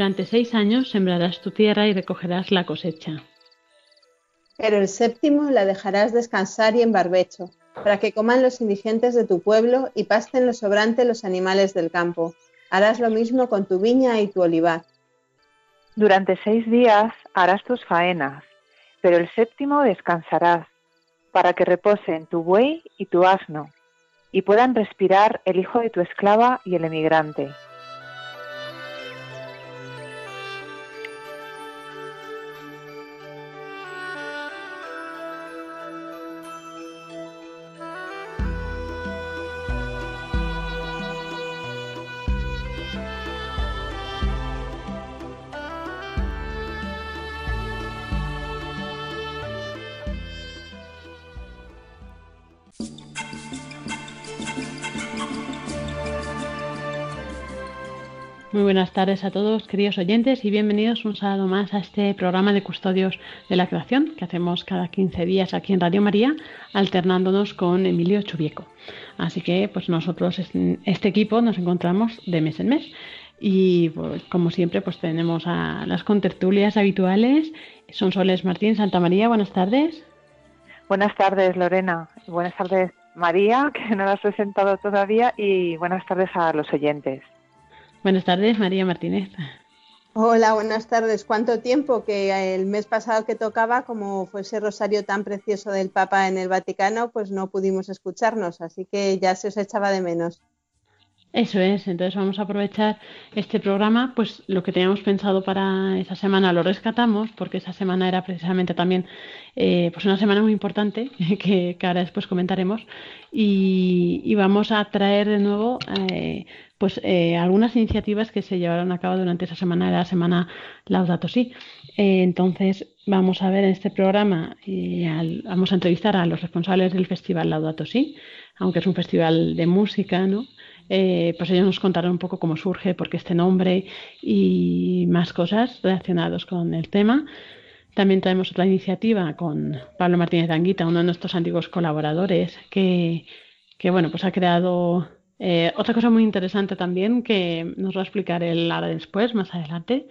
Durante seis años sembrarás tu tierra y recogerás la cosecha. Pero el séptimo la dejarás descansar y en barbecho, para que coman los indigentes de tu pueblo y pasten lo sobrante los animales del campo. Harás lo mismo con tu viña y tu olivar. Durante seis días harás tus faenas, pero el séptimo descansarás, para que reposen tu buey y tu asno, y puedan respirar el hijo de tu esclava y el emigrante buenas tardes a todos, queridos oyentes, y bienvenidos un sábado más a este programa de Custodios de la Creación que hacemos cada 15 días aquí en Radio María, alternándonos con Emilio Chubieco. Así que, pues nosotros, este equipo, nos encontramos de mes en mes. Y pues, como siempre, pues tenemos a las contertulias habituales. Son Soles Martín Santa María, buenas tardes. Buenas tardes, Lorena. Buenas tardes, María, que no la has presentado todavía, y buenas tardes a los oyentes. Buenas tardes, María Martínez. Hola, buenas tardes. ¿Cuánto tiempo que el mes pasado que tocaba, como fue ese rosario tan precioso del Papa en el Vaticano, pues no pudimos escucharnos, así que ya se os echaba de menos. Eso es, entonces vamos a aprovechar este programa, pues lo que teníamos pensado para esa semana lo rescatamos, porque esa semana era precisamente también eh, pues una semana muy importante, que, ahora después comentaremos, y, vamos a traer de nuevo eh, pues eh, algunas iniciativas que se llevaron a cabo durante esa semana de la semana Laudato Si. Entonces vamos a ver en este programa, y vamos a entrevistar a los responsables del festival Laudato Si, aunque es un festival de música, ¿no? Eh, pues ellos nos contarán un poco cómo surge, por qué este nombre y más cosas relacionadas con el tema. También traemos otra iniciativa con Pablo Martínez Anguita, uno de nuestros antiguos colaboradores, que, que bueno, pues ha creado eh, otra cosa muy interesante también que nos va a explicar él ahora después, más adelante,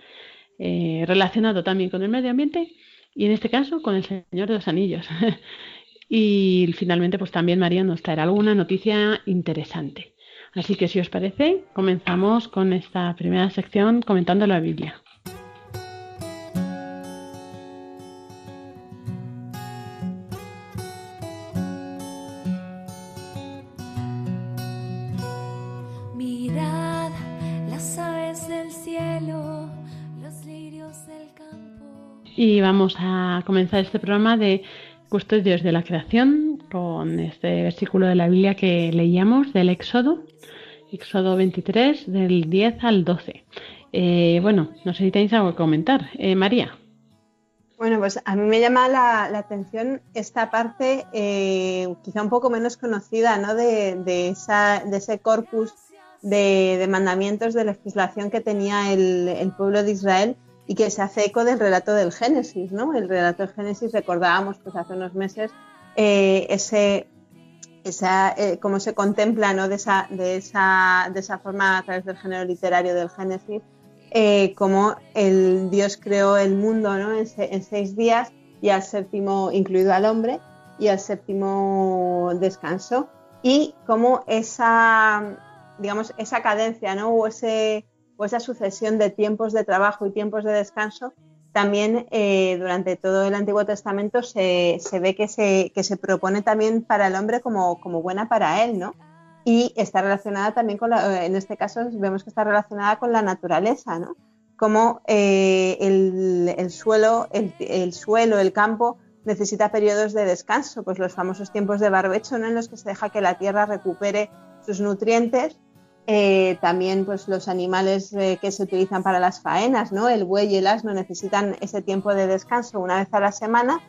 eh, relacionado también con el medio ambiente y en este caso con el Señor de los Anillos. y finalmente, pues también María nos traerá alguna noticia interesante. Así que si os parece, comenzamos con esta primera sección comentando la Biblia. Y vamos a comenzar este programa de Custodios de la Creación con este versículo de la Biblia que leíamos del Éxodo, Éxodo 23, del 10 al 12. Eh, bueno, no sé si tenéis algo que comentar. Eh, María. Bueno, pues a mí me llama la, atención esta parte eh, quizá un poco menos conocida ¿no? de, ese corpus de, mandamientos de legislación que tenía el pueblo de Israel y que se hace eco del relato del Génesis, ¿no? El relato del Génesis recordábamos pues hace unos meses eh, ese esa, eh, cómo se contempla ¿no? de, esa, de, esa, de esa forma a través del género literario del Génesis, eh, cómo el Dios creó el mundo ¿no? en, seis días y al séptimo, incluido al hombre, y al séptimo descanso, y cómo esa, digamos, esa cadencia ¿no? o ese, o esa sucesión de tiempos de trabajo y tiempos de descanso también eh, durante todo el Antiguo Testamento se, ve que se, que se, propone también para el hombre como, como, buena para él, ¿no? Y está relacionada también con, la, en este caso vemos que está relacionada con la naturaleza, ¿no? Como eh, el, suelo, el, suelo, el campo necesita periodos de descanso, pues los famosos tiempos de barbecho, ¿no? En los que se deja que la tierra recupere sus nutrientes eh, también pues los animales eh, que se utilizan para las faenas, ¿no? El buey y el asno necesitan ese tiempo de descanso una vez a la semana.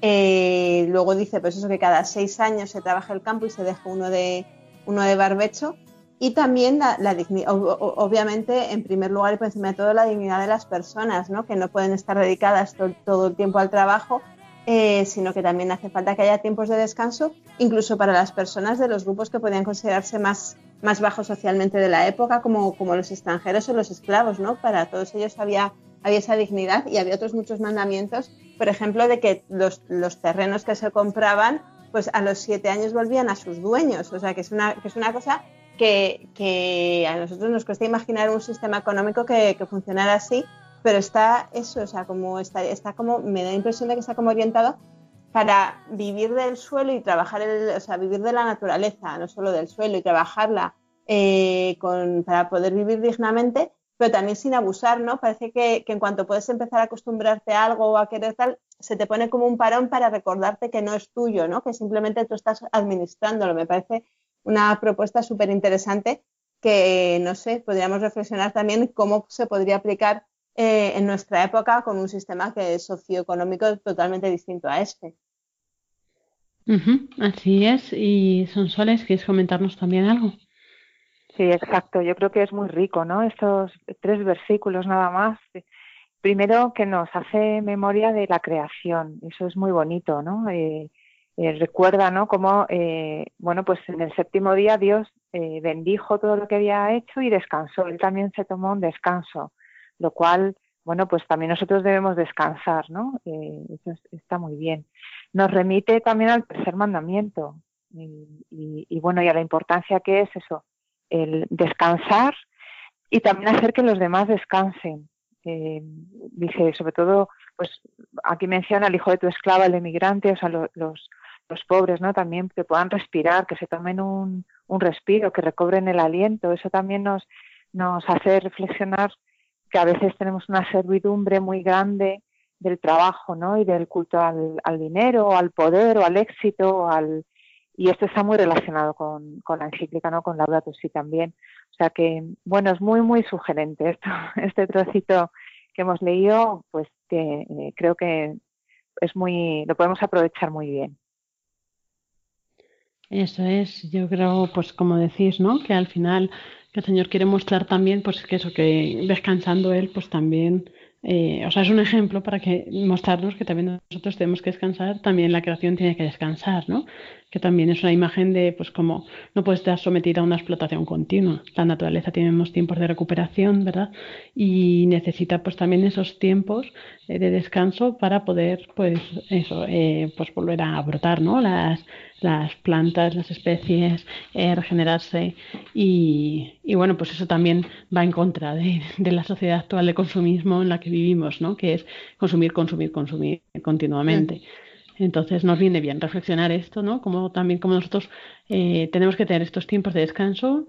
Eh, luego dice pues eso que cada seis años se trabaja el campo y se deja uno de, uno de barbecho. Y también la, obviamente, en primer lugar y por encima de todo, la dignidad de las personas, ¿no? que no pueden estar dedicadas todo el tiempo al trabajo, sino que también hace falta que haya tiempos de descanso, incluso para las personas de los grupos que podían considerarse más más bajos socialmente de la época, como, como los extranjeros o los esclavos, ¿no? Para todos ellos había, había esa dignidad y había otros muchos mandamientos, por ejemplo, de que los, los terrenos que se compraban, pues a los siete años volvían a sus dueños, o sea, que es una, que es una cosa que, que, a nosotros nos cuesta imaginar un sistema económico que, que funcionara así, pero está eso, o sea, como está, está como, me da la impresión de que está como orientado para vivir del suelo y trabajar, el, o sea, vivir de la naturaleza, no solo del suelo y trabajarla eh, para poder vivir dignamente, pero también sin abusar, ¿no? Parece que, que, en cuanto puedes empezar a acostumbrarte a algo o a querer tal, se te pone como un parón para recordarte que no es tuyo, ¿no? Que simplemente tú estás administrándolo. Me parece una propuesta súper interesante que, no sé, podríamos reflexionar también cómo se podría aplicar eh, en nuestra época con un sistema que es socioeconómico totalmente distinto a este. así es. Y Sonsoles, ¿quieres comentarnos también algo? Sí, exacto. Yo creo que es muy rico, ¿no? Estos tres versículos nada más. Primero que nos hace memoria de la creación. Eso es muy bonito, ¿no? Eh, eh, recuerda, ¿no? Cómo, bueno, pues en el séptimo día Dios bendijo todo lo que había hecho y descansó. Él también se tomó un descanso lo cual, bueno, pues también nosotros debemos descansar, ¿no? Eh, eso está muy bien. Nos remite también al tercer mandamiento y, bueno, y a la importancia que es eso, el descansar y también hacer que los demás descansen. Eh, dice, sobre todo, pues aquí menciona el hijo de tu esclava, el emigrante, o sea, los, los pobres, ¿no? También que puedan respirar, que se tomen un, un respiro, que recobren el aliento. Eso también nos, nos hace reflexionar que a veces tenemos una servidumbre muy grande del trabajo, ¿no? Y del culto al, dinero, al poder, o al éxito, al y esto está muy relacionado con, la encíclica, ¿no? Con Laudato Si también. O sea que, bueno, es muy, muy sugerente esto, este trocito que hemos leído, pues que eh, creo que es muy, lo podemos aprovechar muy bien. Eso es, yo creo, pues como decís, ¿no? Que al final que el Señor quiere mostrar también, pues que eso, que descansando Él, pues también, eh, o sea, es un ejemplo para que mostrarnos que también nosotros tenemos que descansar, también la creación tiene que descansar, ¿no? Que también es una imagen de, pues como no puede estar sometida a una explotación continua. La naturaleza tiene unos tiempos de recuperación, ¿verdad? Y necesita pues también esos tiempos eh, de descanso para poder, pues eso, eh, pues volver a brotar, ¿no? Las, las plantas, las especies, eh, regenerarse y, bueno, pues eso también va en contra de, la sociedad actual de consumismo en la que vivimos, ¿no? Que es consumir, consumir, consumir continuamente. Entonces nos viene bien reflexionar esto, ¿no? Como también como nosotros eh, tenemos que tener estos tiempos de descanso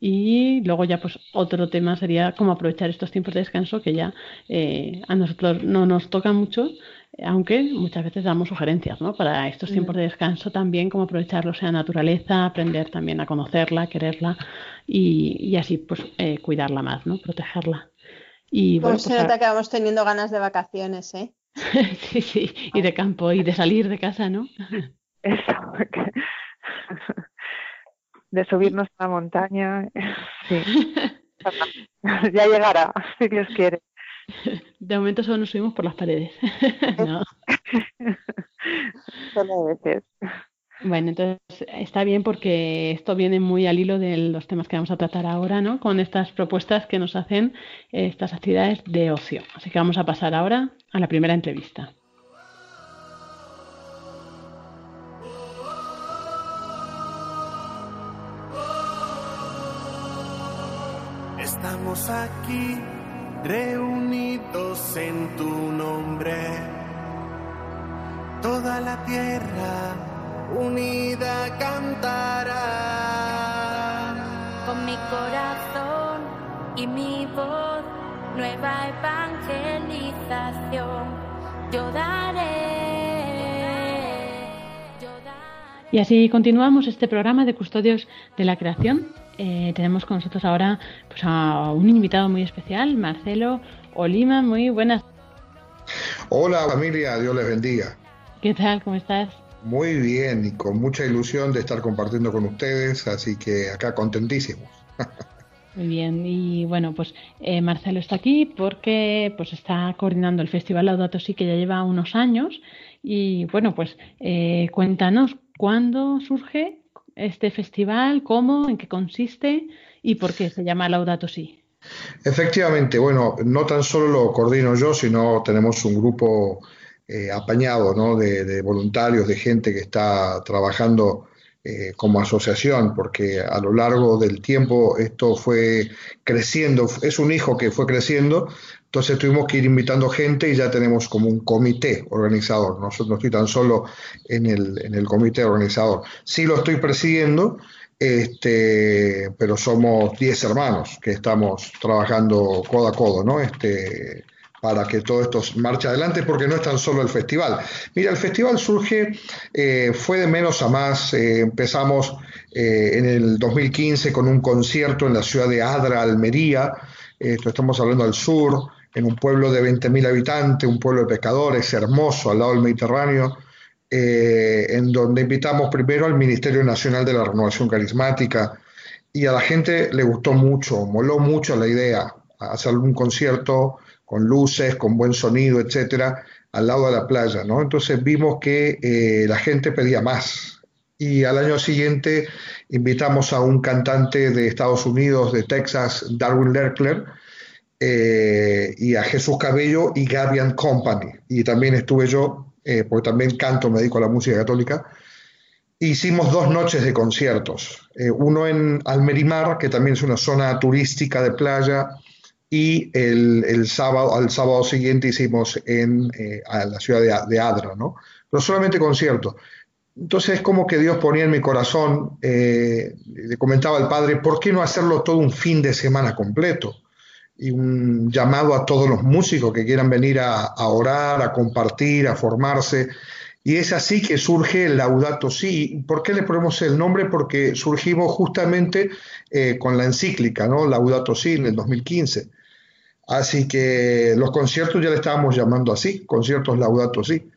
y luego ya pues otro tema sería cómo aprovechar estos tiempos de descanso que ya eh, a nosotros no nos toca mucho, aunque muchas veces damos sugerencias ¿no? para estos tiempos de descanso también, cómo aprovecharlos en la naturaleza, aprender también a conocerla, quererla y, así pues eh, cuidarla más, ¿no? protegerla. Y, bueno, se pues, nota que vamos teniendo ganas de vacaciones, ¿eh? sí, sí, y de campo y de salir de casa, ¿no? Eso, de subirnos a la montaña, sí. ya llegará, si Dios quiere. De momento solo nos subimos por las paredes. no. Solo veces. Bueno, entonces está bien porque esto viene muy al hilo de los temas que vamos a tratar ahora, ¿no? Con estas propuestas que nos hacen estas actividades de ocio. Así que vamos a pasar ahora a la primera entrevista. Estamos aquí reunidos en tu nombre. Toda la tierra unida cantará. Con mi corazón y mi voz, nueva evangelización, yo daré. Yo daré. Y así continuamos este programa de Custodios de la Creación. Eh, tenemos con nosotros ahora pues, a un invitado muy especial, Marcelo Olima. Muy buenas. Hola familia, Dios les bendiga. ¿Qué tal? ¿Cómo estás? Muy bien y con mucha ilusión de estar compartiendo con ustedes, así que acá contentísimos. Muy bien, y bueno, pues eh, Marcelo está aquí porque pues está coordinando el Festival Laudato Si que ya lleva unos años y bueno, pues eh, cuéntanos cuándo surge este festival, cómo, en qué consiste y por qué se llama Laudato Si. Efectivamente, bueno, no tan solo lo coordino yo, sino tenemos un grupo eh, apañado ¿no? de, de, voluntarios, de gente que está trabajando eh, como asociación, porque a lo largo del tiempo esto fue creciendo, es un hijo que fue creciendo, entonces tuvimos que ir invitando gente y ya tenemos como un comité organizador, no, no estoy tan solo en el, en el comité organizador, sí lo estoy presidiendo, este, pero somos 10 hermanos que estamos trabajando codo a codo, ¿no? Este, para que todo esto marche adelante, porque no es tan solo el festival. Mira, el festival surge, eh, fue de menos a más, eh, empezamos eh, en el 2015 con un concierto en la ciudad de Adra, Almería, esto estamos hablando al sur, en un pueblo de 20.000 habitantes, un pueblo de pescadores, hermoso, al lado del Mediterráneo, en donde invitamos primero al Ministerio Nacional de la Renovación Carismática, y a la gente le gustó mucho, moló mucho la idea, hacer un concierto con luces, con buen sonido, etcétera, al lado de la playa, ¿no? Entonces vimos que eh, la gente pedía más. Y al año siguiente invitamos a un cantante de Estados Unidos, de Texas, Darwin Lerkler, eh, y a Jesús Cabello y Gabian Company. Y también estuve yo, eh, porque también canto, me dedico a la música católica. Hicimos dos noches de conciertos, uno en Almerimar, que también es una zona turística de playa, y el, sábado, al sábado siguiente hicimos en eh, la ciudad de, Adra, ¿no? Pero solamente concierto. Entonces es como que Dios ponía en mi corazón, eh, le comentaba al Padre, ¿por qué no hacerlo todo un fin de semana completo? Y un llamado a todos los músicos que quieran venir a, orar, a compartir, a formarse. Y es así que surge el Laudato Si. ¿Por qué le ponemos el nombre? Porque surgimos justamente eh, con la encíclica, ¿no? Laudato Si en el 2015. Así que los conciertos ya le estábamos llamando así, conciertos Laudato sí.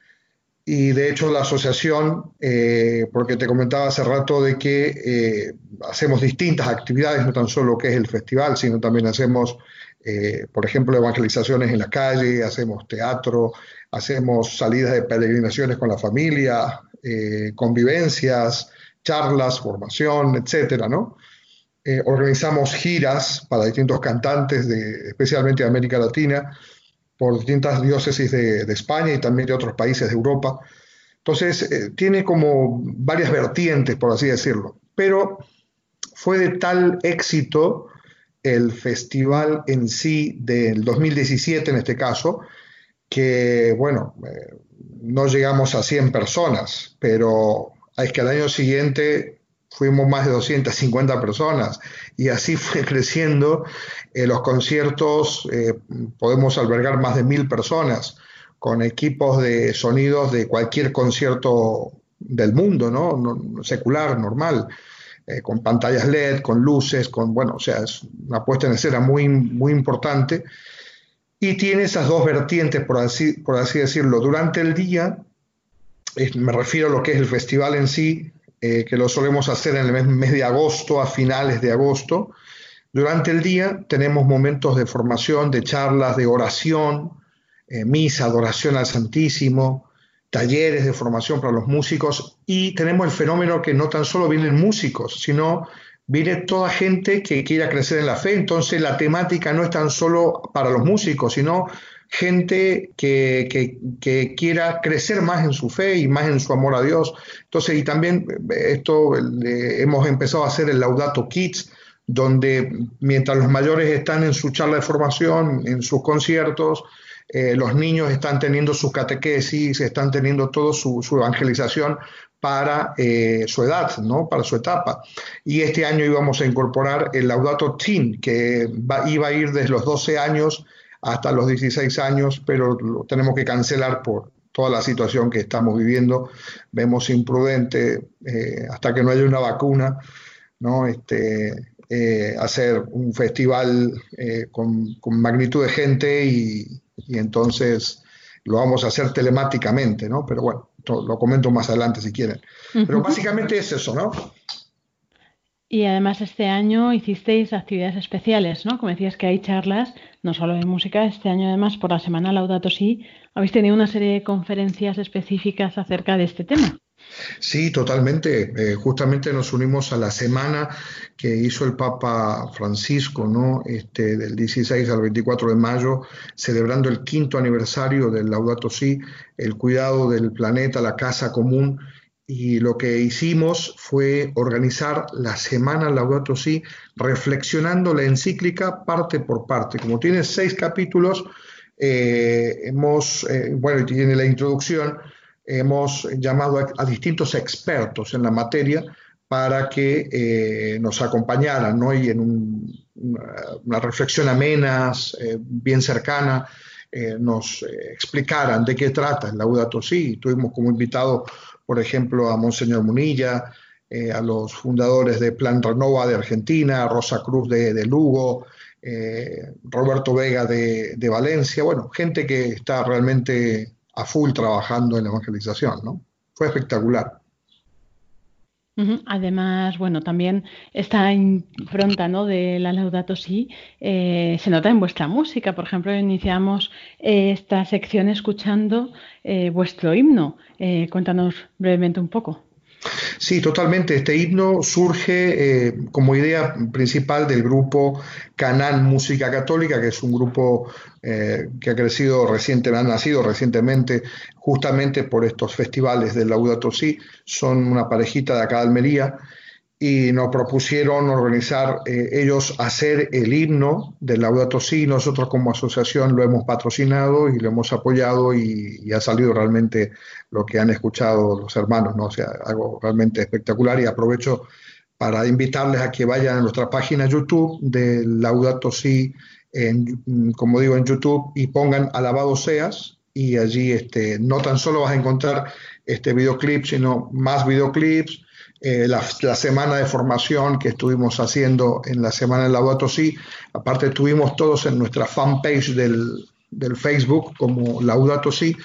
Y de hecho la asociación, eh, porque te comentaba hace rato de que eh, hacemos distintas actividades, no tan solo que es el festival, sino también hacemos, eh, por ejemplo, evangelizaciones en la calle, hacemos teatro, hacemos salidas de peregrinaciones con la familia, convivencias, charlas, formación, etcétera, ¿no? Eh, organizamos giras para distintos cantantes, especialmente de América Latina, por distintas diócesis de, España y también de otros países de Europa. Entonces, eh, tiene como varias vertientes, por así decirlo. Pero fue de tal éxito el festival en sí del 2017, en este caso, que, bueno, eh, no llegamos a 100 personas, pero es que al año siguiente fuimos más de 250 personas y así fue creciendo. Eh, los conciertos eh, podemos albergar más de mil personas con equipos de sonidos de cualquier concierto del mundo, ¿no? secular, normal, eh, con pantallas LED, con luces, con, bueno, o sea, es una puesta en escena muy, muy importante. Y tiene esas dos vertientes, por así, por así decirlo. Durante el día, me refiero a lo que es el festival en sí, eh, que lo solemos hacer en el mes, de agosto, a finales de agosto. Durante el día tenemos momentos de formación, de charlas, de oración, eh, misa, adoración al Santísimo, talleres de formación para los músicos y tenemos el fenómeno que no tan solo vienen músicos, sino viene toda gente que quiera crecer en la fe. Entonces la temática no es tan solo para los músicos, sino gente que, quiera crecer más en su fe y más en su amor a Dios. Entonces, y también eh, esto hemos empezado a hacer el Laudato Kids, donde mientras los mayores están en su charla de formación, en sus conciertos, eh, los niños están teniendo su catequesis, están teniendo toda su, evangelización para eh, su edad, ¿no? para su etapa. Y este año íbamos a incorporar el Laudato Teen, que iba a ir desde los 12 años hasta los 16 años, pero lo tenemos que cancelar por toda la situación que estamos viviendo. Vemos imprudente, eh, hasta que no haya una vacuna, ¿no? Este, hacer un festival con, con, magnitud de gente y, y entonces lo vamos a hacer telemáticamente, ¿no? Pero bueno, lo comento más adelante si quieren. Pero básicamente es eso, ¿no? Y además este año hicisteis actividades especiales, ¿no? Como decías que hay charlas, no solo de música, este año además por la semana Laudato Si habéis tenido una serie de conferencias específicas acerca de este tema. Sí, totalmente. Eh, justamente nos unimos a la semana que hizo el Papa Francisco, ¿no? Este, del 16 al 24 de mayo, celebrando el quinto aniversario del Laudato Si, el cuidado del planeta, la casa común. Y lo que hicimos fue organizar la semana Laudato Si, reflexionando la encíclica parte por parte. Como tiene seis capítulos, eh, hemos, eh, bueno, tiene la introducción, hemos llamado a, distintos expertos en la materia para que eh, nos acompañaran ¿no? y en una, reflexión amena, eh, bien cercana, eh, nos explicaran de qué trata el Laudato Si. Tuvimos como invitado, por ejemplo, a Monseñor Munilla, a los fundadores de Plan Renova de Argentina, Rosa Cruz de, Lugo, Roberto Vega de, de Valencia, bueno, gente que está realmente a full trabajando en la evangelización, ¿no? Fue espectacular. Además, bueno, también esta impronta ¿no? de la Laudato Si eh, se nota en vuestra música. Por ejemplo, iniciamos eh, esta sección escuchando eh, vuestro himno. cuéntanos brevemente un poco. Sí, totalmente. Este himno surge eh, como idea principal del grupo Canal Música Católica, que es un grupo eh, que ha crecido recientemente, ha nacido recientemente justamente por estos festivales del Laudato Si. Son una parejita de acá de Almería y nos propusieron organizar eh, ellos hacer el himno del Laudato Si. Nosotros como asociación lo hemos patrocinado y lo hemos apoyado y, ha salido realmente lo que han escuchado los hermanos, ¿no? Sea, algo realmente espectacular y aprovecho para invitarles a que vayan a nuestra página YouTube del Laudato Si, en, como digo, en YouTube y pongan Alabado seas y allí este, no tan solo vas a encontrar este videoclip, sino más videoclips, eh, la, semana de formación que estuvimos haciendo en la semana del Laudato Si. Aparte, estuvimos todos en nuestra fanpage del, del Facebook como Laudato Si.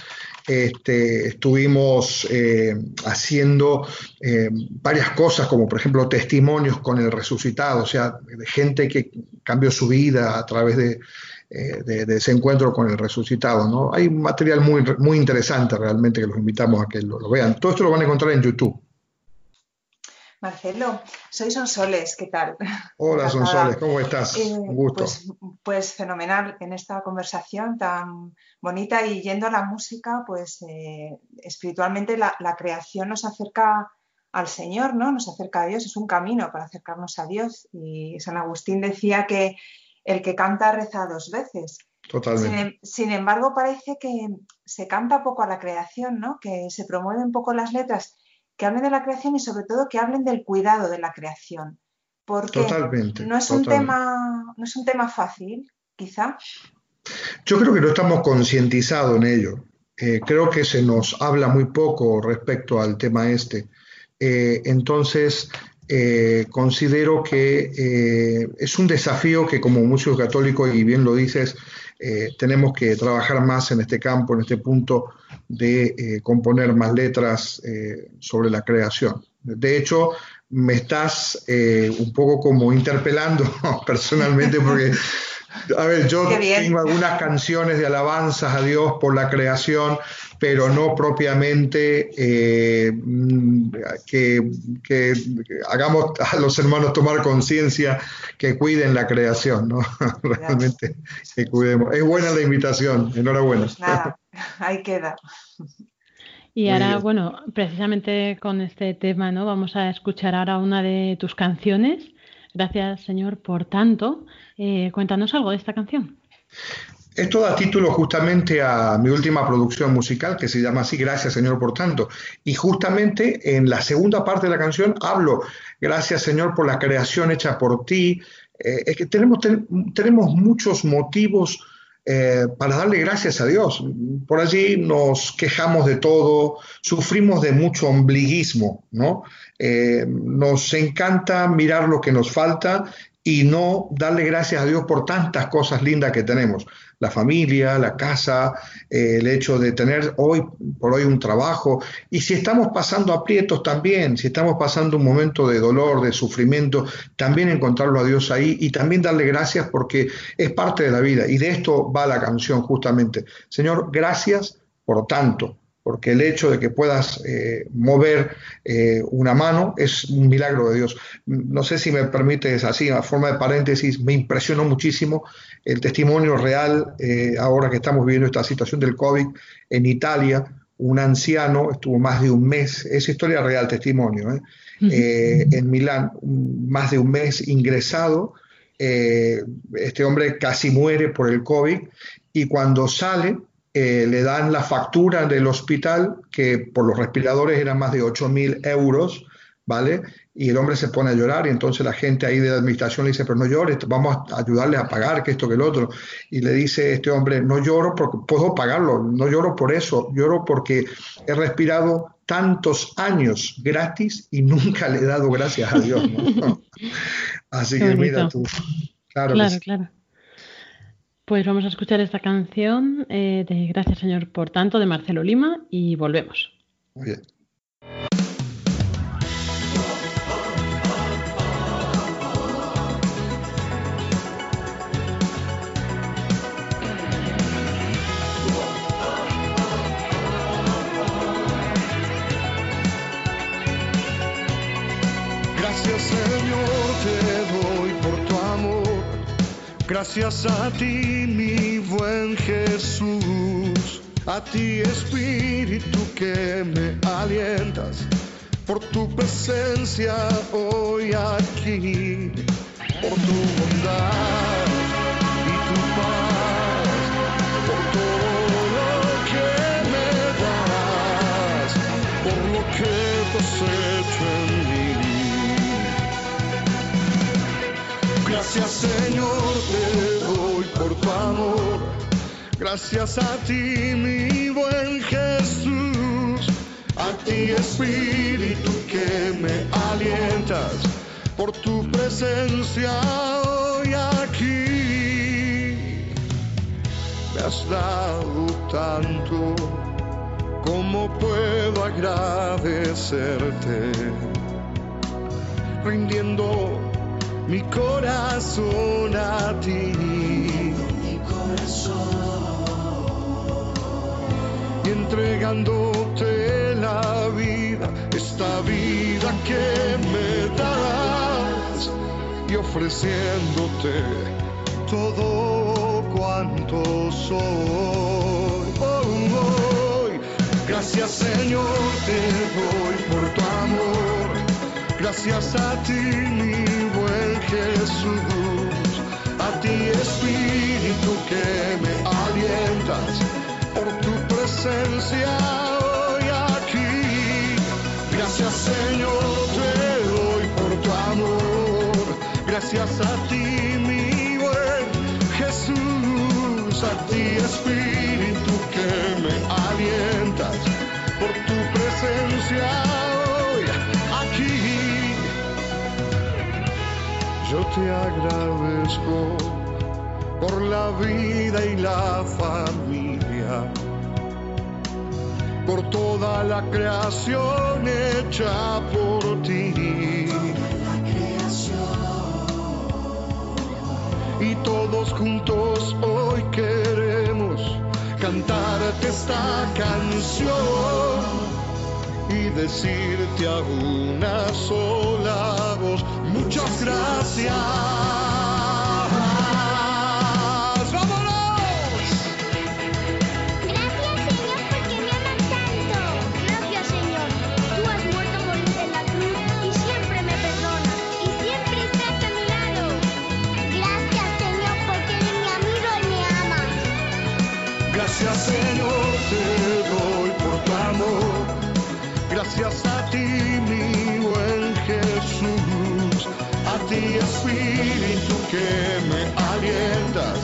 Este, estuvimos eh, haciendo eh, varias cosas, como por ejemplo testimonios con el resucitado, o sea, de gente que cambió su vida a través de, de, ese encuentro con el resucitado. ¿no? Hay material muy, muy interesante realmente que los invitamos a que lo, lo vean. Todo esto lo van a encontrar en YouTube. Marcelo, soy Sonsoles, ¿qué tal? Hola Sonsoles, ¿cómo estás? Eh, Un gusto. Pues, pues, fenomenal en esta conversación tan bonita y yendo a la música, pues eh, espiritualmente la, creación nos acerca al Señor, ¿no? Nos acerca a Dios, es un camino para acercarnos a Dios. Y San Agustín decía que el que canta reza dos veces. Totalmente. Sin, sin, embargo, parece que se canta poco a la creación, ¿no? Que se promueven poco las letras que hablen de la creación y sobre todo que hablen del cuidado de la creación. Porque no, es un tema, no es un tema fácil, quizá. Yo creo que no estamos concientizados en ello. Eh, creo que se nos habla muy poco respecto al tema este. Eh, entonces, eh, considero que es un desafío que como músico católico, y bien lo dices, tenemos que trabajar más en este campo, en este punto de eh, componer más letras eh, sobre la creación. De hecho, me estás eh, un poco como interpelando personalmente porque, a ver, yo tengo algunas canciones de alabanzas a Dios por la creación, pero no propiamente que, que, hagamos a los hermanos tomar conciencia que cuiden la creación, ¿no? Realmente que cuidemos. Es buena la invitación, enhorabuena. Pues ahí queda. Y ahora, bueno, precisamente con este tema, ¿no? Vamos a escuchar ahora una de tus canciones, Gracias, Señor, por tanto. Eh, cuéntanos algo de esta canción. Esto da título justamente a mi última producción musical que se llama así, Gracias Señor por tanto. Y justamente en la segunda parte de la canción hablo, gracias Señor por la creación hecha por ti. Eh, es que tenemos, tenemos muchos motivos eh, para darle gracias a Dios. Por allí nos quejamos de todo, sufrimos de mucho ombliguismo, ¿no? Eh, nos encanta mirar lo que nos falta y no darle gracias a Dios por tantas cosas lindas que tenemos. La familia, la casa, eh, el hecho de tener hoy por hoy un trabajo. Y si estamos pasando aprietos también, si estamos pasando un momento de dolor, de sufrimiento, también encontrarlo a Dios ahí y también darle gracias porque es parte de la vida. Y de esto va la canción justamente. Señor, gracias por tanto porque el hecho de que puedas eh, mover eh, una mano es un milagro de Dios. No sé si me permites así, a forma de paréntesis, me impresionó muchísimo el testimonio real, eh, ahora que estamos viviendo esta situación del COVID en Italia, un anciano estuvo más de un mes, es historia real, testimonio, en Milán, más de un mes ingresado, este hombre casi muere por el COVID y cuando sale, eh, le dan la factura del hospital, que por los respiradores eran más de 8 mil euros, ¿vale? Y el hombre se pone a llorar y entonces la gente ahí de la administración le dice, pero no llores, vamos a ayudarle a pagar, que esto, que el otro. Y le dice este hombre, no lloro porque puedo pagarlo, no lloro por eso, lloro porque he respirado tantos años gratis y nunca le he dado gracias a Dios. Así que mira tú. Claro, claro. Pues vamos a escuchar esta canción eh, de Gracias Señor por tanto de Marcelo Lima y volvemos. Muy bien. Gracias a ti, mi buen Jesús, a ti Espíritu que me alientas, por tu presencia hoy aquí, por tu bondad y tu paz, por todo lo que me das, por lo que has Gracias Señor te doy por tu amor. Gracias a ti mi buen Jesús. A ti Espíritu que me alientas por tu presencia hoy aquí. Me has dado tanto. ¿Cómo puedo agradecerte? Rindiendo mi corazón a ti. Mi corazón. Y entregándote la vida, esta vida que me das, y ofreciéndote todo cuanto soy. Oh, Gracias Señor te doy por tu amor. Gracias a ti mi Jesús, a ti Espíritu que me alientas por tu presencia hoy aquí. Gracias Señor te doy por tu amor, gracias a ti mi buen Jesús, a ti Espíritu que me alientas por tu presencia. Te agradezco por la vida y la familia, por toda la creación hecha por ti. Y todos juntos hoy queremos cantarte esta canción y decirte a una sola muchas gracias. Que me alientas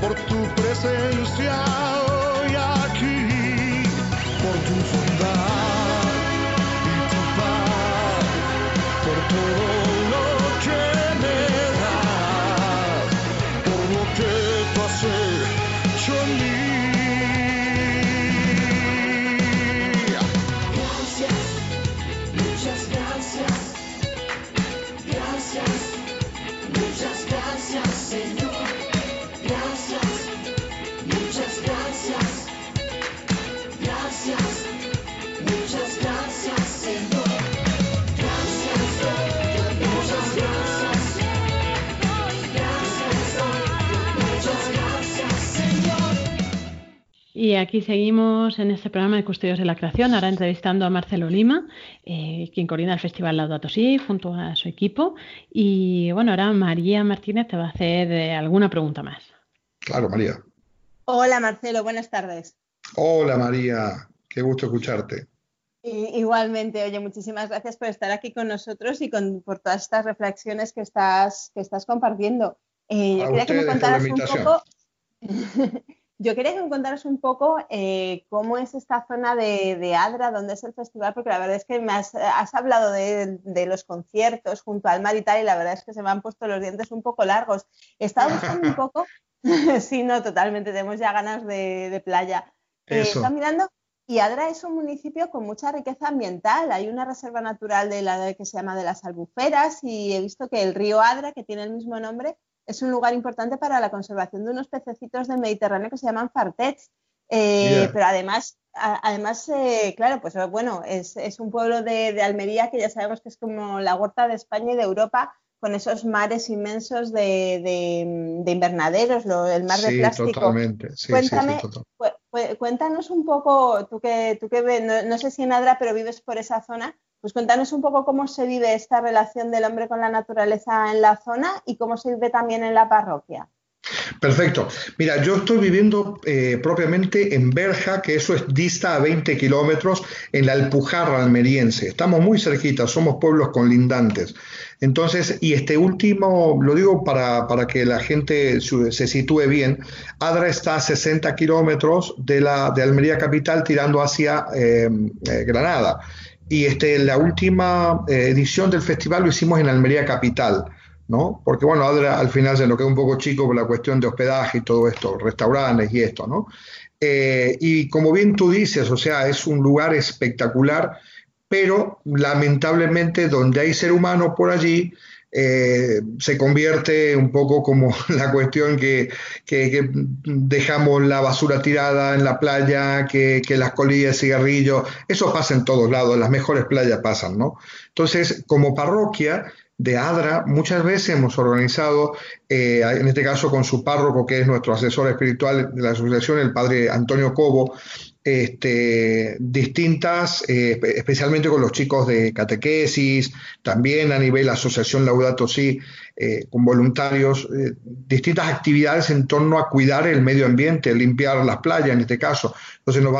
por tu presencia Y aquí seguimos en este programa de Custodios de la Creación, ahora entrevistando a Marcelo Lima, eh, quien coordina el Festival Laudato Si junto a su equipo. Y bueno, ahora María Martínez te va a hacer eh, alguna pregunta más. Claro, María. Hola Marcelo, buenas tardes. Hola María, qué gusto escucharte. Igualmente, oye, muchísimas gracias por estar aquí con nosotros y con, por todas estas reflexiones que estás, que estás compartiendo. Eh, yo A quería que me contaras un poco, yo quería que me contaras un poco eh, cómo es esta zona de, de Adra, dónde es el festival, porque la verdad es que me has, has hablado de, de los conciertos junto al mar y tal, y la verdad es que se me han puesto los dientes un poco largos. He estado buscando un poco, sí, no, totalmente, tenemos ya ganas de, de playa. Eh, estaba mirando y Adra es un municipio con mucha riqueza ambiental. Hay una reserva natural de la que se llama de las Albuferas y he visto que el río Adra, que tiene el mismo nombre, es un lugar importante para la conservación de unos pececitos del Mediterráneo que se llaman fartets. Eh, Yeah. Pero además, a- además eh, claro, pues bueno, es, es un pueblo de, de Almería que ya sabemos que es como la huerta de España y de Europa, con esos mares inmensos de, de- de invernaderos, lo- el mar de plástico. totalmente. Sí, Cuéntame, sí, total. Cu- cu- Cuéntanos un poco, tú que, tú que no, no sé si en Adra, pero vives por esa zona, pues cuéntanos un poco cómo se vive esta relación del hombre con la naturaleza en la zona y cómo se vive también en la parroquia. Perfecto. Mira, yo estoy viviendo eh, propiamente en Berja, que eso es dista a 20 kilómetros en la Alpujarra almeriense. Estamos muy cerquita, somos pueblos colindantes. Entonces, y este último, lo digo para, para que la gente se sitúe bien, Adra está a 60 kilómetros de, de Almería capital tirando hacia eh, eh, Granada. Y este, la última eh, edición del festival lo hicimos en Almería capital. ¿no? Porque bueno, Adra al final se nos queda un poco chico por la cuestión de hospedaje y todo esto, restaurantes y esto, ¿no? Eh, y como bien tú dices, o sea, es un lugar espectacular, pero lamentablemente donde hay ser humano por allí, eh, se convierte un poco como la cuestión que, dejamos la basura tirada en la playa, que, las colillas de cigarrillo, eso pasa en todos lados, las mejores playas pasan, ¿no? Entonces, como parroquia de Adra, muchas veces hemos organizado, eh, en este caso con su párroco, que es nuestro asesor espiritual de la asociación, el padre Antonio Cobo, este, distintas, eh, espe- especialmente con los chicos de catequesis, también a nivel asociación Laudato Si, eh, con voluntarios, eh, distintas actividades en torno a cuidar el medio ambiente, limpiar las playas en este caso. Entonces nos,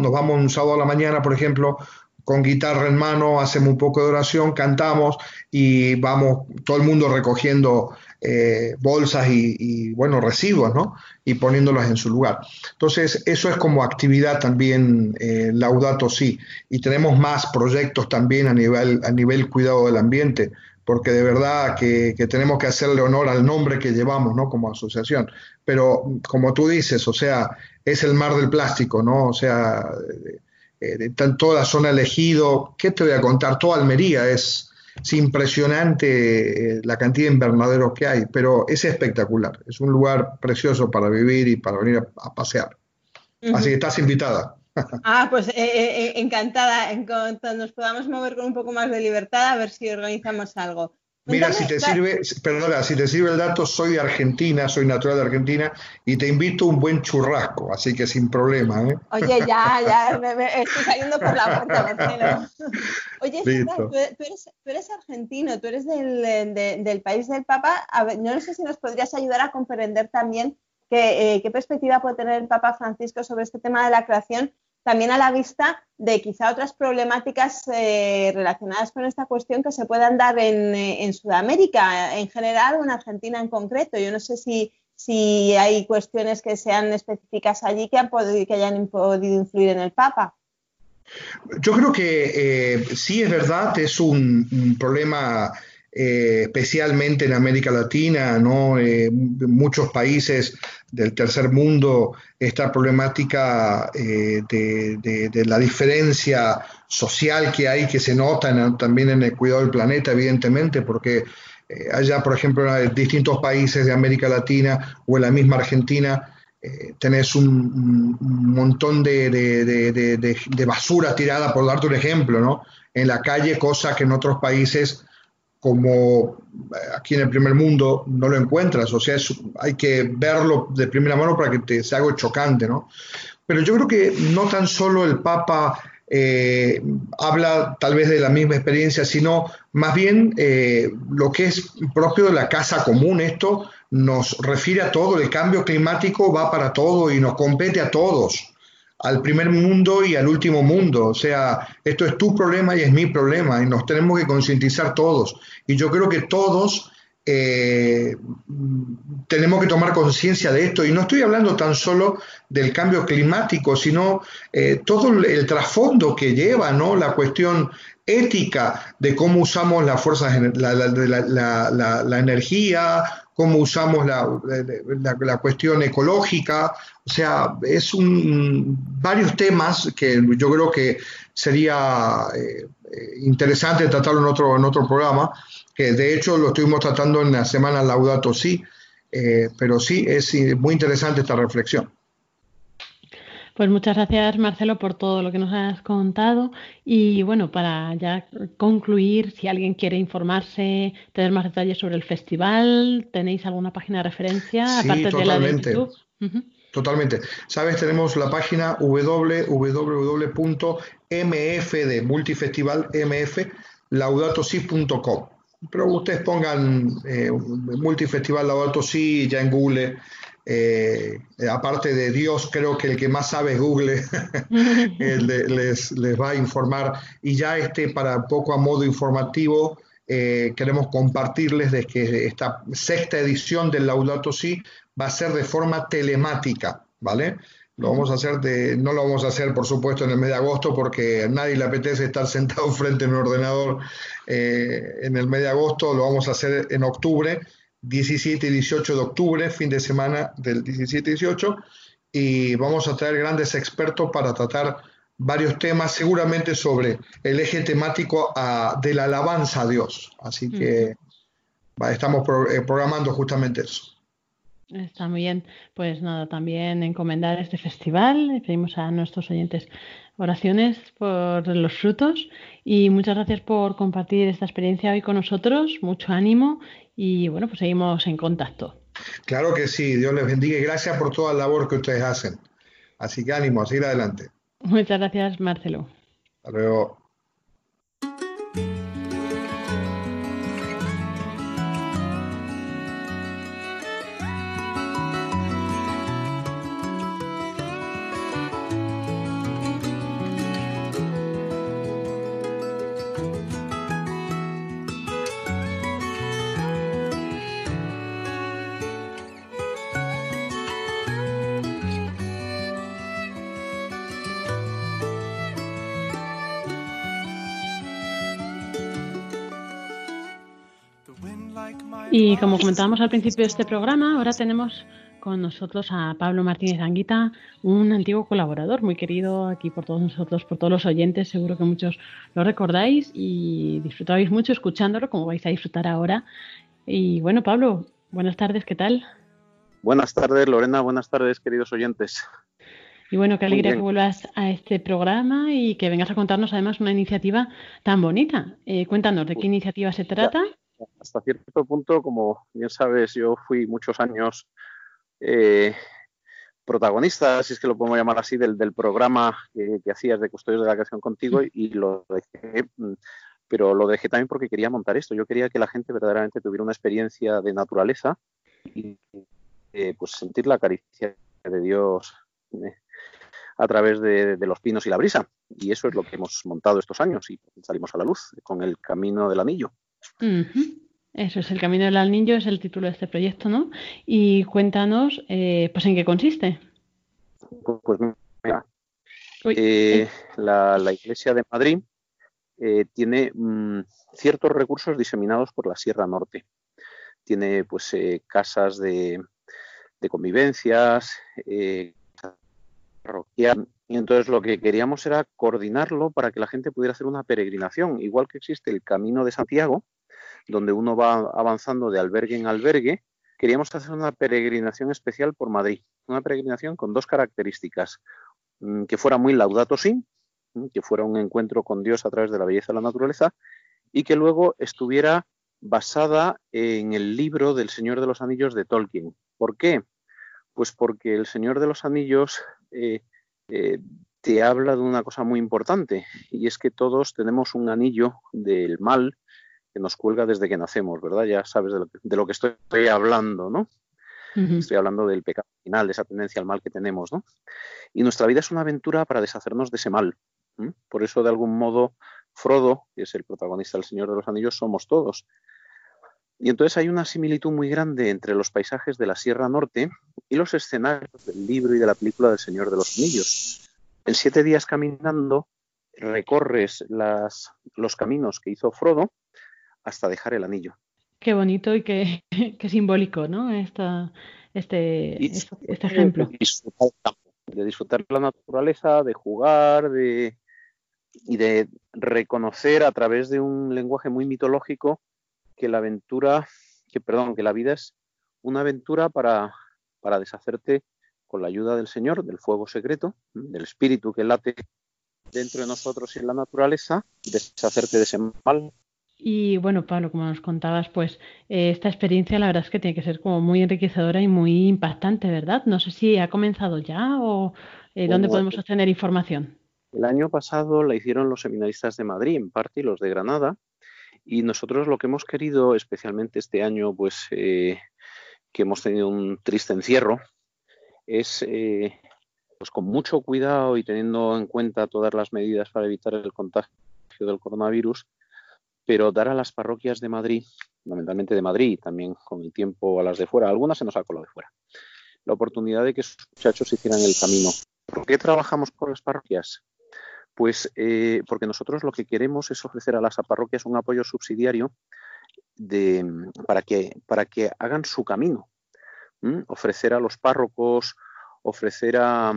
nos vamos un sábado a la mañana, por ejemplo, con guitarra en mano, hacemos un poco de oración, cantamos y vamos todo el mundo recogiendo eh, bolsas y, bueno, residuos, ¿no? Y poniéndolos en su lugar. Entonces, eso es como actividad también eh, Laudato Si. Y tenemos más proyectos también a nivel, a nivel cuidado del ambiente, porque de verdad que, tenemos que hacerle honor al nombre que llevamos, ¿no? Como asociación. Pero, como tú dices, o sea, es el mar del plástico, ¿no? O sea, eh, toda la zona elegido. ¿Qué te voy a contar? Toda Almería es, es impresionante eh, la cantidad de invernaderos que hay, pero es espectacular. Es un lugar precioso para vivir y para venir a, a pasear. Así que estás invitada. Ah, pues eh, eh, encantada. En cuanto nos podamos mover con un poco más de libertad, a ver si organizamos algo. Mira, si te sirve, perdona, si te sirve el dato, soy de Argentina, soy natural de Argentina y te invito a un buen churrasco, así que sin problema, ¿eh? Oye, ya, ya, me, me- estoy saliendo por la puerta, Marcelo. Oye, Sandra, tú, tú eres, tú eres argentino, tú eres del, de- del país del Papa. A ver, no sé si nos podrías ayudar a comprender también qué, qué perspectiva puede tener el Papa Francisco sobre este tema de la creación también a la vista de quizá otras problemáticas eh, relacionadas con esta cuestión que se puedan dar eh, en, Sudamérica en general o en Argentina en concreto. Yo no sé si, si hay cuestiones que sean específicas allí que, han podido, que hayan podido influir en el Papa. Yo creo que eh, sí es verdad, es un, problema especialmente en América Latina, ¿no? muchos países del tercer mundo esta problemática eh, de, la diferencia social que hay, que se nota también en el cuidado del planeta, evidentemente, porque eh, allá, por ejemplo, en distintos países de América Latina o en la misma Argentina, eh, tenés un, montón de, de, basura tirada, por darte un ejemplo, ¿no? en la calle, cosa que en otros países como aquí en el primer mundo no lo encuentras, o sea, hay que verlo de primera mano para que te sea algo chocante, ¿no? Pero yo creo que no tan solo el Papa eh, habla tal vez de la misma experiencia, sino más bien eh, lo que es propio de la casa común. Esto nos refiere a todo, el cambio climático va para todo y nos compete a todos al primer mundo y al último mundo. O sea, esto es tu problema y es mi problema y nos tenemos que concientizar todos. Y yo creo que todos eh, tenemos que tomar conciencia de esto. Y no estoy hablando tan solo del cambio climático, sino eh, todo el, trasfondo que lleva, ¿no? La cuestión ética de cómo usamos las fuerzas, la, la, la energía, cómo usamos la, cuestión ecológica, o sea, es un, varios temas que yo creo que sería eh, interesante tratarlo en otro, en otro programa, que de hecho lo estuvimos tratando en la semana Laudato Si, eh, pero sí, es muy interesante esta reflexión. Pues muchas gracias, Marcelo, por todo lo que nos has contado. Y bueno, para ya concluir, si alguien quiere informarse, tener más detalles sobre el festival, ¿tenéis alguna página de referencia aparte de la de YouTube? Totalmente. Sabes, tenemos la página www.mf de multifestival mf. Pero ustedes pongan eh, multifestival laudato si ya en Google eh, aparte de Dios, creo que el que más sabe es Google, les, les, va a informar. Y ya este, para poco a modo informativo, eh, queremos compartirles de que esta sexta edición del Laudato Si va a ser de forma telemática, ¿vale? Lo vamos a hacer de, no lo vamos a hacer, por supuesto, en el mes de agosto, porque a nadie le apetece estar sentado frente a un ordenador eh, en el mes de agosto. Lo vamos a hacer en octubre 17 y 18 de octubre, fin de semana del 17 y 18, y vamos a traer grandes expertos para tratar varios temas, seguramente sobre el eje temático de la alabanza a Dios. Así que estamos eh, programando justamente eso. Está muy bien. Pues nada, también encomendar este festival. Pedimos a nuestros oyentes oraciones por los frutos y muchas gracias por compartir esta experiencia hoy con nosotros. Mucho ánimo y bueno, pues seguimos en contacto. Claro que sí, Dios les bendiga y gracias por toda la labor que ustedes hacen. Así que ánimo, a seguir adelante. Muchas gracias, Marcelo. Hasta luego. Y como comentábamos al principio de este programa, ahora tenemos con nosotros a Pablo Martínez Anguita, un antiguo colaborador muy querido aquí por todos nosotros, por todos los oyentes. Seguro que muchos lo recordáis y disfrutabais mucho escuchándolo, como vais a disfrutar ahora. Y bueno, Pablo, buenas tardes, ¿qué tal? Buenas tardes, Lorena, buenas tardes, queridos oyentes. Y bueno, qué alegría que vuelvas a este programa y que vengas a contarnos además una iniciativa tan bonita. Eh, cuéntanos, ¿de qué iniciativa se trata? Hasta cierto punto, como bien sabes, yo fui muchos años eh, protagonista, si es que lo podemos llamar así, del, programa que, hacías de Custodios de la Creación contigo y, lo dejé, mm, pero lo dejé también porque quería montar esto. Yo quería que la gente verdaderamente tuviera una experiencia de naturaleza y eh, pues sentir la caricia de Dios eh, a través de, los pinos y la brisa. Y eso es lo que hemos montado estos años y salimos a la luz con el Camino del Anillo. Eso es, el Camino del Anillo es el título de este proyecto, ¿no? Y cuéntanos, eh, pues, ¿en qué consiste? Pues, mira, la, Iglesia de Madrid tiene mm, ciertos recursos diseminados por la Sierra Norte. Tiene pues casas de, de convivencias, eh, y entonces lo que queríamos era coordinarlo para que la gente pudiera hacer una peregrinación, igual que existe el Camino de Santiago, donde uno va avanzando de albergue en albergue, queríamos hacer una peregrinación especial por Madrid, una peregrinación con dos características, mm, que fuera muy laudato si, mm, que fuera un encuentro con Dios a través de la belleza de la naturaleza, y que luego estuviera basada en el libro del Señor de los Anillos de Tolkien. ¿Por qué? Pues porque el Señor de los Anillos eh, eh, te habla de una cosa muy importante y es que todos tenemos un anillo del mal que nos cuelga desde que nacemos, ¿verdad? Ya sabes de lo que, estoy hablando, ¿no? Estoy hablando del pecado final, de esa tendencia al mal que tenemos, ¿no? Y nuestra vida es una aventura para deshacernos de ese mal. Por eso, de algún modo, Frodo, que es el protagonista del Señor de los Anillos, somos todos. Y entonces hay una similitud muy grande entre los paisajes de la Sierra Norte y los escenarios del libro y de la película del Señor de los Anillos. En siete días caminando recorres las, los caminos que hizo Frodo hasta dejar el anillo. Qué bonito y qué, simbólico, ¿no? Esta, este, este, ejemplo. De disfrutar, de disfrutar la naturaleza, de jugar, de, y de reconocer a través de un lenguaje muy mitológico que la aventura, que perdón, que la vida es una aventura para, para deshacerte con la ayuda del Señor, del fuego secreto, del espíritu que late dentro de nosotros y en la naturaleza, deshacerte de ese mal. Y bueno, Pablo, como nos contabas, pues eh, esta experiencia la verdad es que tiene que ser como muy enriquecedora y muy impactante, ¿verdad? No sé si ha comenzado ya o eh, dónde podemos obtener información. El año pasado la hicieron los seminaristas de Madrid, en parte, y los de Granada, y nosotros lo que hemos querido, especialmente este año, pues eh, que hemos tenido un triste encierro, es eh, pues con mucho cuidado y teniendo en cuenta todas las medidas para evitar el contagio del coronavirus, pero dar a las parroquias de Madrid, fundamentalmente de Madrid, también con el tiempo a las de fuera, algunas se nos ha colado de fuera, la oportunidad de que sus muchachos hicieran el camino. ¿Por qué trabajamos con las parroquias? Pues eh, porque nosotros lo que queremos es ofrecer a las parroquias un apoyo subsidiario para, que, para que hagan su camino. Ofrecer a los párrocos, ofrecer a,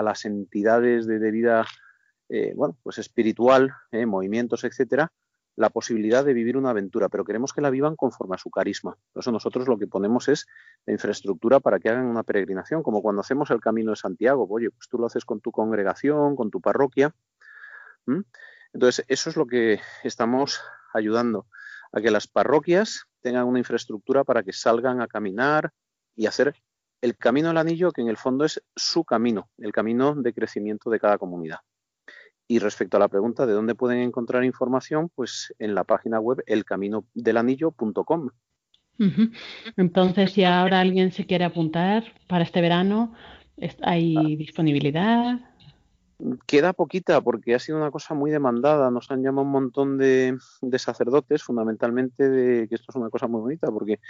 las entidades de, vida eh, bueno, pues espiritual, eh, movimientos, etcétera, la posibilidad de vivir una aventura, pero queremos que la vivan conforme a su carisma. Por eso nosotros lo que ponemos es la infraestructura para que hagan una peregrinación, como cuando hacemos el Camino de Santiago. Oye, pues tú lo haces con tu congregación, con tu parroquia. Entonces, eso es lo que estamos ayudando, a que las parroquias tengan una infraestructura para que salgan a caminar y hacer el camino al anillo, que en el fondo es su camino, el camino de crecimiento de cada comunidad. Y respecto a la pregunta de dónde pueden encontrar información, pues en la página web elcaminodelanillo.com. Entonces, si ahora alguien se quiere apuntar para este verano, ¿hay ah. disponibilidad? Queda poquita porque ha sido una cosa muy demandada. Nos han llamado un montón de, sacerdotes, fundamentalmente de que esto es una cosa muy bonita, porque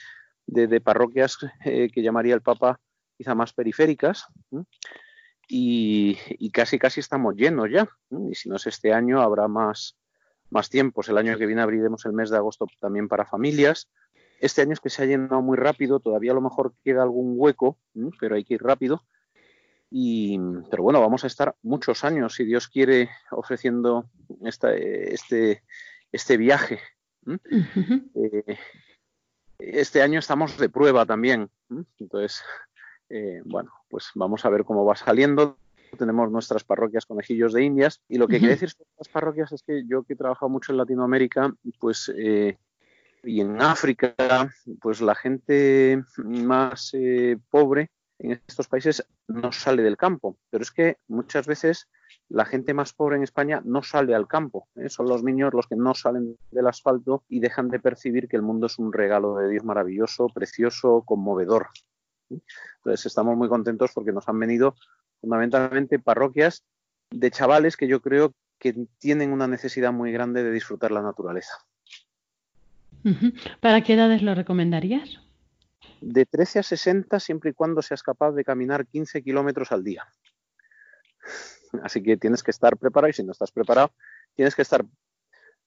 de, parroquias eh, que llamaría el Papa quizá más periféricas y, casi casi estamos llenos ya. Y si no es este año, habrá más, más tiempos. El año que viene abriremos el mes de agosto también para familias. Este año es que se ha llenado muy rápido, todavía a lo mejor queda algún hueco, pero hay que ir rápido. Y, pero bueno, vamos a estar muchos años, si Dios quiere, ofreciendo esta, este, este viaje. Eh, este año estamos de prueba también. Entonces, eh, bueno, pues vamos a ver cómo va saliendo. Tenemos nuestras parroquias conejillos de Indias y lo que quiere decir sobre las parroquias es que yo que he trabajado mucho en Latinoamérica, pues eh, y en África, pues la gente más eh, pobre en estos países no sale del campo, pero es que muchas veces la gente más pobre en España no sale al campo, son los niños los que no salen del asfalto y dejan de percibir que el mundo es un regalo de Dios maravilloso, precioso, conmovedor. Entonces estamos muy contentos porque nos han venido fundamentalmente parroquias de chavales que yo creo que tienen una necesidad muy grande de disfrutar la naturaleza. ¿Para qué edades lo recomendarías? De 13 a 60, siempre y cuando seas capaz de caminar 15 kilómetros al día. Así que tienes que estar preparado y si no estás preparado, tienes que estar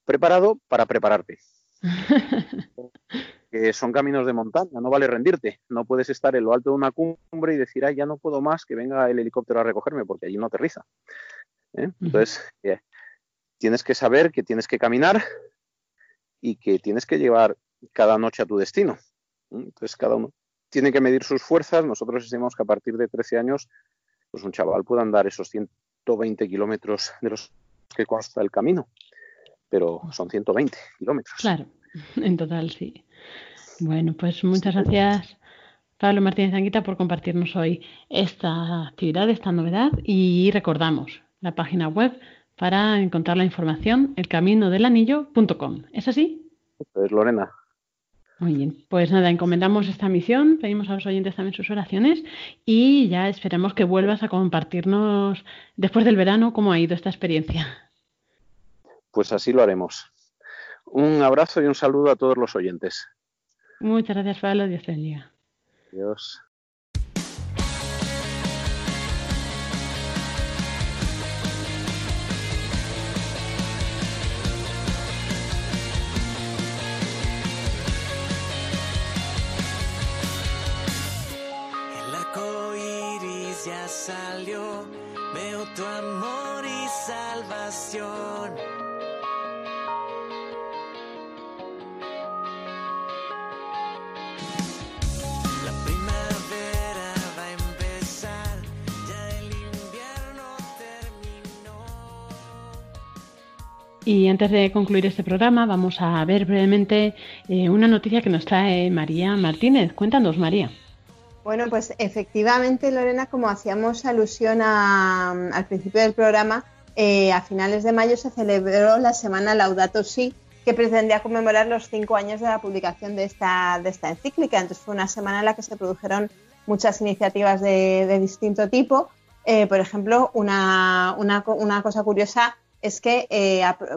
preparado para prepararte. que son caminos de montaña, no vale rendirte. No puedes estar en lo alto de una cumbre y decir, ay, ya no puedo más, que venga el helicóptero a recogerme, porque allí no aterriza. ¿eh? Entonces, eh, tienes que saber que tienes que caminar y que tienes que llevar cada noche a tu destino. Entonces, cada uno tiene que medir sus fuerzas. Nosotros decimos que a partir de 13 años, pues un chaval puede andar esos 120 kilómetros de los que consta el camino, pero son 120 kilómetros. Claro, en total, sí. Bueno, pues muchas gracias, Pablo Martínez Anguita, por compartirnos hoy esta actividad, esta novedad y recordamos la página web para encontrar la información, elcaminodelanillo.com. ¿Es así? Pues Lorena. Muy bien, pues nada, encomendamos esta misión, pedimos a los oyentes también sus oraciones y ya esperemos que vuelvas a compartirnos después del verano cómo ha ido esta experiencia. Pues así lo haremos. Un abrazo y un saludo a todos los oyentes. Muchas gracias, Pablo. Dios te bendiga. Adiós. Y antes de concluir este programa, vamos a ver brevemente eh, una noticia que nos trae María Martínez. Cuéntanos, María. Bueno, pues efectivamente, Lorena, como hacíamos alusión al principio del programa, eh, a finales de mayo se celebró la semana Laudato Si, que pretendía conmemorar los cinco años de la publicación de esta, encíclica. Entonces fue una semana en la que se produjeron muchas iniciativas de, distinto tipo. Eh, por ejemplo, una, cosa curiosa es que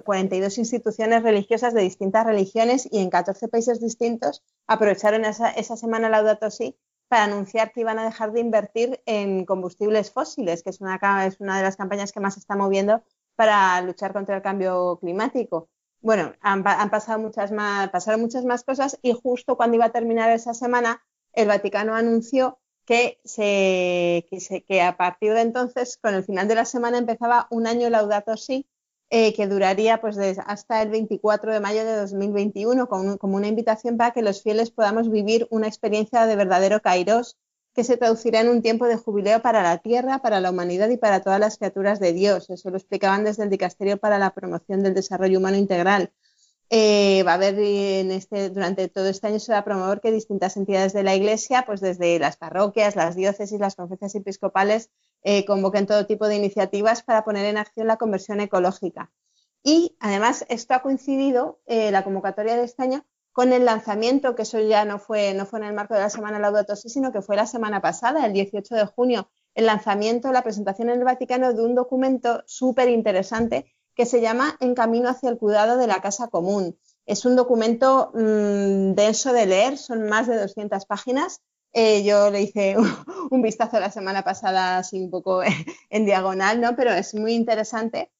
42 eh, instituciones religiosas de distintas religiones y en 14 países distintos aprovecharon esa, semana Laudato Si para anunciar que iban a dejar de invertir en combustibles fósiles, que es una, de las campañas que más se está moviendo para luchar contra el cambio climático. Bueno, han, pasado muchas más, pasaron muchas más cosas y justo cuando iba a terminar esa semana, el Vaticano anunció que, que a partir de entonces, con el final de la semana, empezaba un año Laudato Si, eh, que duraría pues hasta el 24 de mayo de 2021 como una invitación para que los fieles podamos vivir una experiencia de verdadero kairos que se traducirá en un tiempo de jubileo para la tierra, para la humanidad y para todas las criaturas de Dios. Eso lo explicaban desde el Dicasterio para la Promoción del Desarrollo Humano Integral. Eh, va a haber este, durante todo este año se va a promover que distintas entidades de la Iglesia, pues desde las parroquias, las diócesis, las conferencias episcopales, eh, convoquen todo tipo de iniciativas para poner en acción la conversión ecológica. Y además esto ha coincidido, eh, la convocatoria de este año, con el lanzamiento, que eso ya no fue, no fue en el marco de la Semana Laudato Si, sino que fue la semana pasada, el 18 de junio, el lanzamiento, la presentación en el Vaticano de un documento súper interesante que se llama En camino hacia el cuidado de la casa común. Es un documento mm, denso de leer, son más de 200 páginas. Eh, yo le hice un vistazo la semana pasada, así un poco en diagonal, ¿no? pero es muy interesante.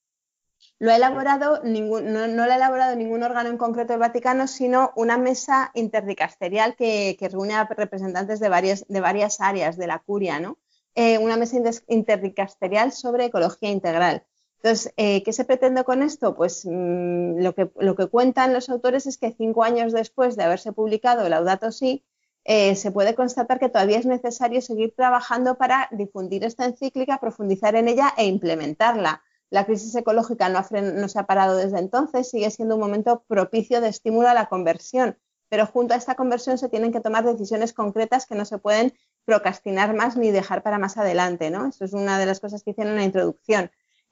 Lo ha elaborado ningún, no, lo ha elaborado ningún órgano en concreto del Vaticano, sino una mesa interdicasterial que, reúne a representantes de varias, de varias áreas de la curia, ¿no? Eh, una mesa interdicasterial sobre ecología integral. Entonces, eh, ¿qué se pretende con esto? Pues mm, lo, que, cuentan los autores es que cinco años después de haberse publicado Laudato Si, eh, se puede constatar que todavía es necesario seguir trabajando para difundir esta encíclica, profundizar en ella e implementarla. La crisis ecológica no, no se ha parado desde entonces, sigue siendo un momento propicio de estímulo a la conversión, pero junto a esta conversión se tienen que tomar decisiones concretas que no se pueden procrastinar más ni dejar para más adelante. ¿no? Eso es una de las cosas que hicieron en la introducción.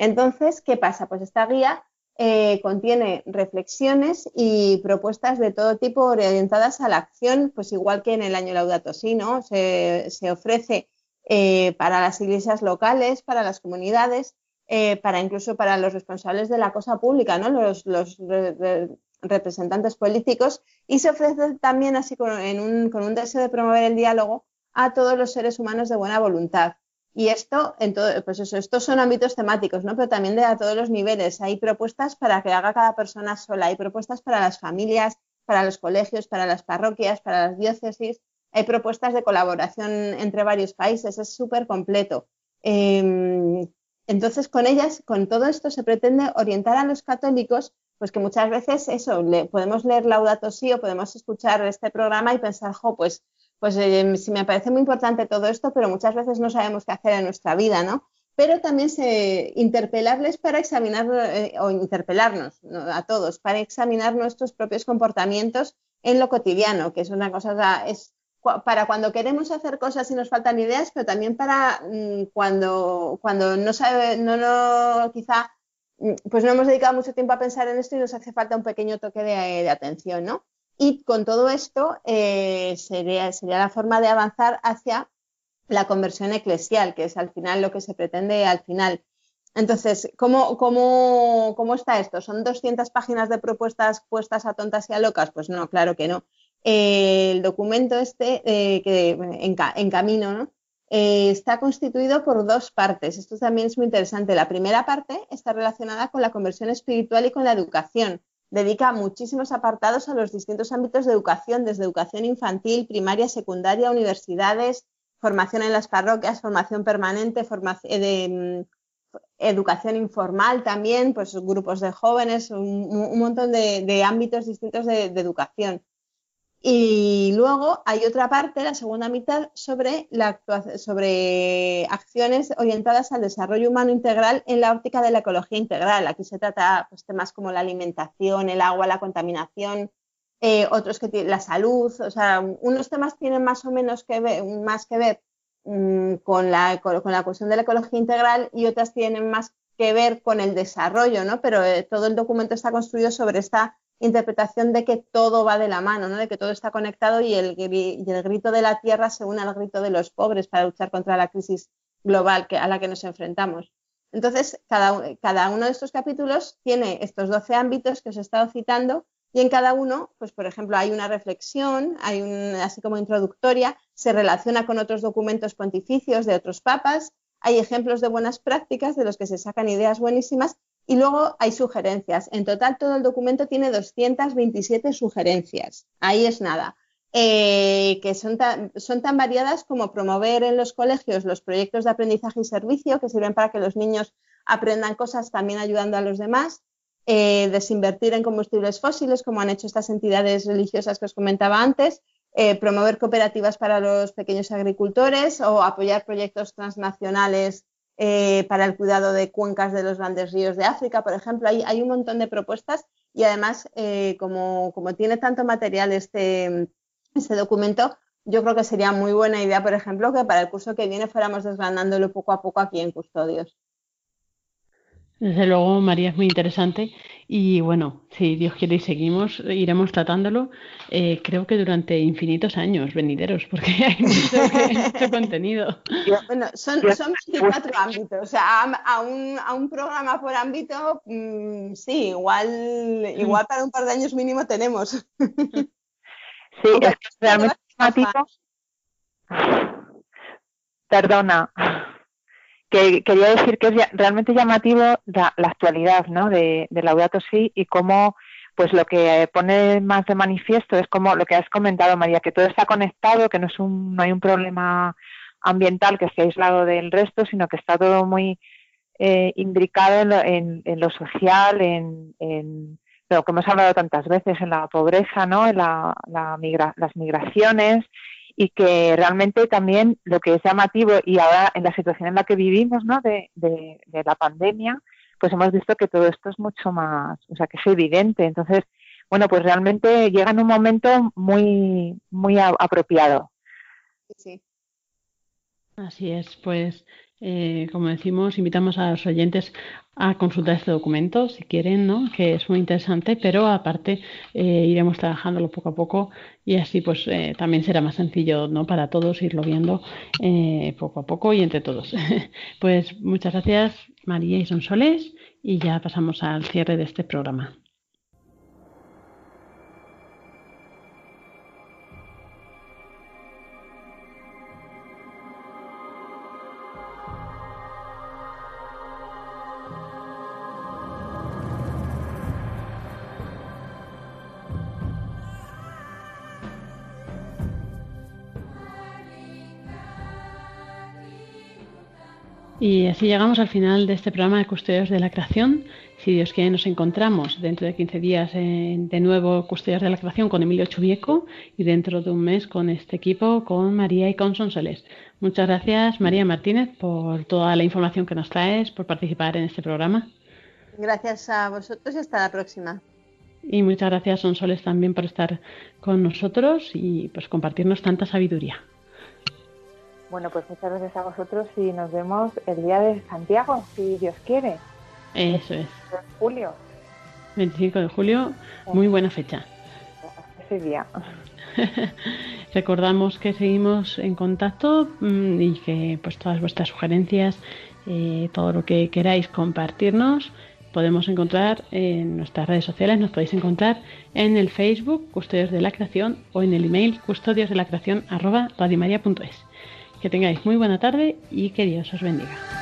Entonces, ¿qué pasa? Pues esta guía eh, contiene reflexiones y propuestas de todo tipo orientadas a la acción, pues igual que en el año Laudato Si, ¿no? Se, ofrece eh, para las iglesias locales, para las comunidades, eh, para incluso para los responsables de la cosa pública, ¿no? los, los re- re- representantes políticos, y se ofrece también así con un deseo de promover el diálogo a todos los seres humanos de buena voluntad. Y esto, en todo, pues eso, estos son ámbitos temáticos, ¿no? pero también de a todos los niveles. Hay propuestas para que haga cada persona sola, hay propuestas para las familias, para los colegios, para las parroquias, para las diócesis, hay propuestas de colaboración entre varios países, es súper completo. Eh, entonces, con ellas, con todo esto, se pretende orientar a los católicos, pues que muchas veces eso, le, podemos leer Laudato Si o podemos escuchar este programa y pensar, jo, pues, pues eh, sí me parece muy importante todo esto, pero muchas veces no sabemos qué hacer en nuestra vida, ¿no? Pero también interpelarles para examinar, eh, o interpelarnos ¿no? a todos, para examinar nuestros propios comportamientos en lo cotidiano, que es una cosa, es para cuando queremos hacer cosas y nos faltan ideas, pero también para mm, cuando, cuando no sabe, no, no, quizá, mm, pues no hemos dedicado mucho tiempo a pensar en esto y nos hace falta un pequeño toque de atención, ¿no? Y con todo esto eh, sería, sería la forma de avanzar hacia la conversión eclesial, que es al final lo que se pretende al final. Entonces, ¿cómo, cómo, cómo está esto? ¿Son 200 páginas de propuestas puestas a tontas y a locas? Pues no, claro que no. Eh, el documento este, eh, que en, ca- en camino, ¿no? Está constituido por dos partes. Esto también es muy interesante. La primera parte está relacionada con la conversión espiritual y con la educación. Dedica muchísimos apartados a los distintos ámbitos de educación, desde educación infantil, primaria, secundaria, universidades, formación en las parroquias, formación permanente, formación de, mm, educación informal también, pues grupos de jóvenes, un, montón de, ámbitos distintos de educación. Y luego hay otra parte, la segunda mitad, sobre, sobre acciones orientadas al desarrollo humano integral en la óptica de la ecología integral. Aquí se trata pues, temas como la alimentación, el agua, la contaminación, eh, otros que la salud. O sea, unos temas tienen más o menos que ver, más que ver mm, con, la, con la cuestión de la ecología integral y otras tienen más que ver con el desarrollo, ¿no? Pero eh, todo el documento está construido sobre esta interpretación de que todo va de la mano, ¿no? de que todo está conectado y el, grito de la tierra se une al grito de los pobres para luchar contra la crisis global a la que nos enfrentamos. Entonces, cada uno de estos capítulos tiene estos 12 ámbitos que os he estado citando y en cada uno, pues por ejemplo, hay una reflexión, hay un, así como introductoria, se relaciona con otros documentos pontificios de otros papas, hay ejemplos de buenas prácticas de los que se sacan ideas buenísimas y luego hay sugerencias. En total, todo el documento tiene 227 sugerencias. Ahí es nada. Eh, que son tan, son tan variadas como promover en los colegios los proyectos de aprendizaje y servicio que sirven para que los niños aprendan cosas también ayudando a los demás, eh, desinvertir en combustibles fósiles como han hecho estas entidades religiosas que os comentaba antes, eh, promover cooperativas para los pequeños agricultores o apoyar proyectos transnacionales eh, para el cuidado de cuencas de los grandes ríos de África, por ejemplo. Hay, un montón de propuestas y además, eh, como, como, tiene tanto material este, este documento, yo creo que sería muy buena idea, por ejemplo, que para el curso que viene fuéramos desgranándolo poco a poco aquí en Custodios. Desde luego, María, es muy interesante y bueno, si Dios quiere y seguimos, iremos tratándolo, eh, creo que durante infinitos años venideros, porque hay mucho, mucho contenido. Bueno, son, son 24 ámbitos, o sea, a, a, un, a un programa por ámbito, mmm, sí, igual, igual para un par de años mínimo tenemos. Sí, es que realmente. Perdona, que quería decir que es realmente llamativo la, la actualidad ¿no? de, de Laudato Si y cómo pues lo que pone más de manifiesto es como lo que has comentado María, que todo está conectado, que no es un, no hay un problema ambiental que esté aislado del resto, sino que está todo muy eh, imbricado en lo, en, en lo social, en, en, lo que hemos hablado tantas veces, en la pobreza, ¿no? en la, la migra las migraciones, y que realmente también lo que es llamativo y ahora en la situación en la que vivimos, ¿no? De, de, de, la pandemia, pues hemos visto que todo esto es mucho más, o sea, que es evidente. Entonces, bueno, pues realmente llega en un momento muy, muy a, apropiado. Sí. Así es, pues Eh, como decimos, invitamos a los oyentes a consultar este documento si quieren, ¿no? que es muy interesante, pero aparte eh, iremos trabajándolo poco a poco y así pues eh, también será más sencillo ¿no? para todos irlo viendo poco a poco y entre todos. pues muchas gracias María y Sonsoles y ya pasamos al cierre de este programa. Y así llegamos al final de este programa de Custodios de la Creación. Si Dios quiere, nos encontramos dentro de 15 días en, de nuevo Custodios de la Creación con Emilio Chubieco y dentro de un mes con este equipo, con María y con Sonsoles. Muchas gracias, María Martínez, por toda la información que nos traes, por participar en este programa. Gracias a vosotros y hasta la próxima. Y muchas gracias, Sonsoles, también por estar con nosotros y pues compartirnos tanta sabiduría. Bueno, pues muchas gracias a vosotros y nos vemos el día de Santiago, si Dios quiere. Eso es. Julio, 25 de julio, muy buena fecha. ese día. Recordamos que seguimos en contacto mm, y que pues todas vuestras sugerencias, eh, todo lo que queráis compartirnos, podemos encontrar en nuestras redes sociales, nos podéis encontrar en el Facebook Custodios de la Creación o en el email custodios de la creación arroba radiomaria.es. Que tengáis muy buena tarde y que Dios os bendiga.